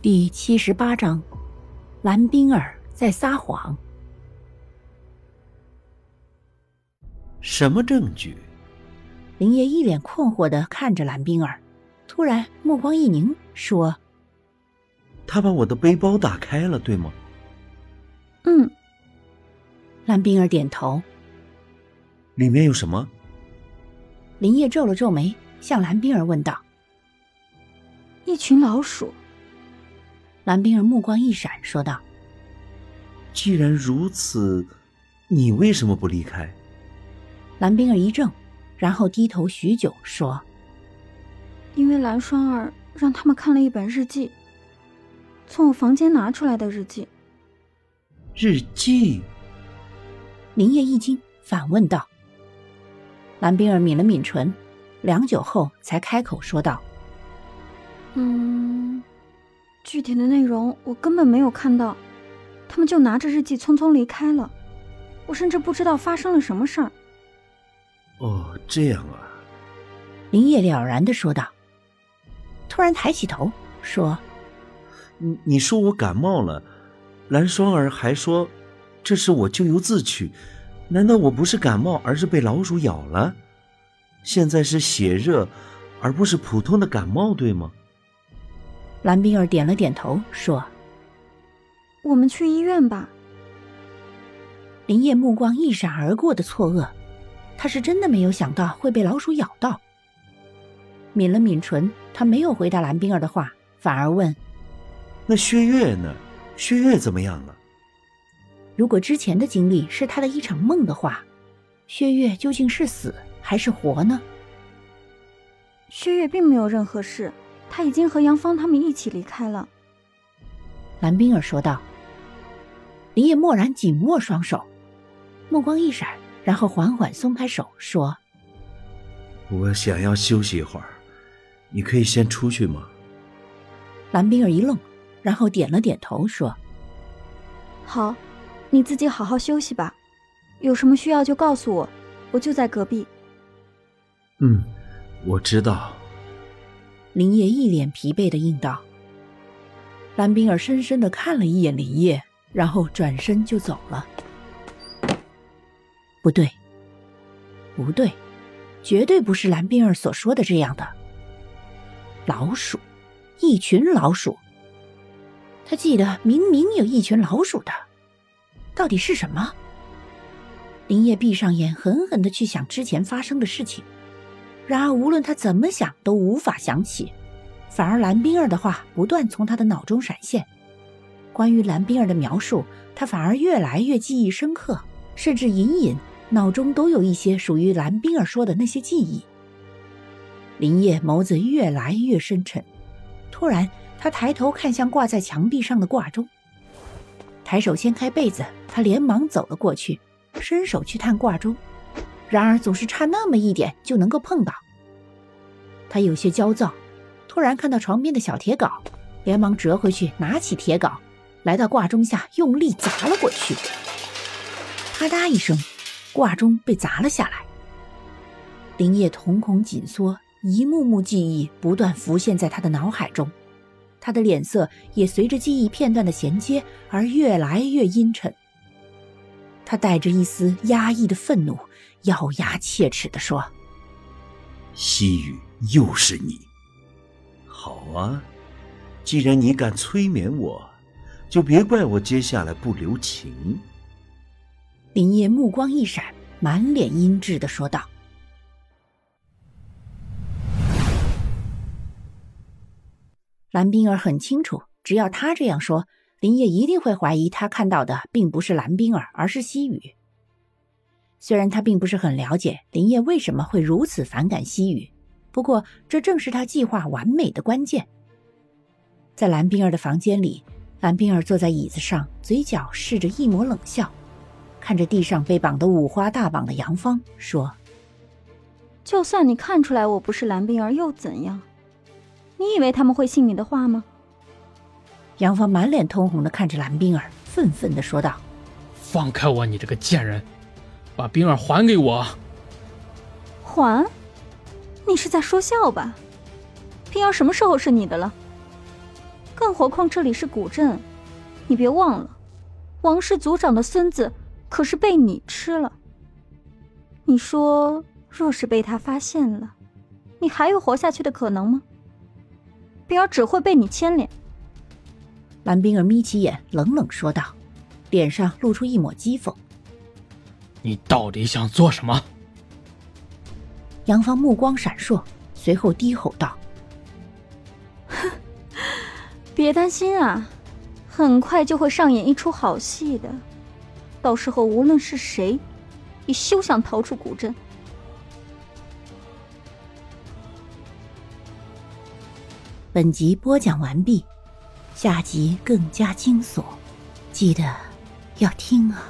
第七十八章，蓝冰儿在撒谎。什么证据？林业一脸困惑的看着蓝冰儿，突然目光一凝，说：“他把我的背包打开了，对吗？”“嗯。”蓝冰儿点头。“里面有什么？”林业皱了皱眉，向蓝冰儿问道：“一群老鼠。”蓝冰儿目光一闪，说道：“既然如此，你为什么不离开？”蓝冰儿一怔。然后低头许久，说：“因为蓝双儿让他们看了一本日记，从我房间拿出来的日记。”日记。林业一惊，反问道：“蓝冰儿抿了抿唇，良久后才开口说道：‘嗯，具体的内容我根本没有看到，他们就拿着日记匆匆离开了，我甚至不知道发生了什么事儿。’”哦，这样啊，林业了然的说道。突然抬起头说：“你你说我感冒了，蓝双儿还说这是我咎由自取，难道我不是感冒，而是被老鼠咬了？现在是血热，而不是普通的感冒，对吗？”蓝冰儿点了点头说：“我们去医院吧。”林业目光一闪而过的错愕。他是真的没有想到会被老鼠咬到。抿了抿唇，他没有回答蓝冰儿的话，反而问：“那薛岳呢？薛岳怎么样了？”如果之前的经历是他的一场梦的话，薛岳究竟是死还是活呢？薛岳并没有任何事，他已经和杨芳他们一起离开了。蓝冰儿说道。林业蓦然紧握双手，目光一闪。然后缓缓松开手，说：“我想要休息一会儿，你可以先出去吗？”蓝冰儿一愣，然后点了点头，说：“好，你自己好好休息吧，有什么需要就告诉我，我就在隔壁。”“嗯，我知道。”林业一脸疲惫的应道。蓝冰儿深深的看了一眼林业，然后转身就走了。不对，不对，绝对不是蓝冰儿所说的这样的。老鼠，一群老鼠。他记得明明有一群老鼠的，到底是什么？林业闭上眼，狠狠的去想之前发生的事情。然而无论他怎么想，都无法想起。反而蓝冰儿的话不断从他的脑中闪现。关于蓝冰儿的描述，他反而越来越记忆深刻，甚至隐隐。脑中都有一些属于蓝冰儿说的那些记忆。林业眸子越来越深沉，突然，他抬头看向挂在墙壁上的挂钟，抬手掀开被子，他连忙走了过去，伸手去探挂钟，然而总是差那么一点就能够碰到。他有些焦躁，突然看到床边的小铁镐，连忙折回去，拿起铁镐，来到挂钟下，用力砸了过去，啪嗒一声。挂钟被砸了下来，林业瞳孔紧缩，一幕幕记忆不断浮现在他的脑海中，他的脸色也随着记忆片段的衔接而越来越阴沉。他带着一丝压抑的愤怒，咬牙切齿地说：“西雨，又是你！好啊，既然你敢催眠我，就别怪我接下来不留情。”林业目光一闪，满脸阴鸷的说道：“蓝冰儿很清楚，只要他这样说，林业一定会怀疑他看到的并不是蓝冰儿，而是西雨。虽然他并不是很了解林业为什么会如此反感西雨，不过这正是他计划完美的关键。在蓝冰儿的房间里，蓝冰儿坐在椅子上，嘴角试着一抹冷笑。看着地上被绑得五花大绑的杨芳，说：“就算你看出来我不是蓝冰儿，又怎样？你以为他们会信你的话吗？”杨芳满脸通红的看着蓝冰儿，愤愤的说道：“放开我，你这个贱人！把冰儿还给我！”还？你是在说笑吧？冰儿什么时候是你的了？更何况这里是古镇，你别忘了，王氏族长的孙子可是被你吃了。你说，若是被他发现了，你还有活下去的可能吗？冰儿只会被你牵连。蓝冰儿眯起眼，冷冷说道，脸上露出一抹讥讽：“你到底想做什么？”杨芳目光闪烁，随后低吼道：“哼，别担心啊，很快就会上演一出好戏的。到时候无论是谁，也休想逃出古镇。”本集播讲完毕，下集更加惊悚，记得要听啊！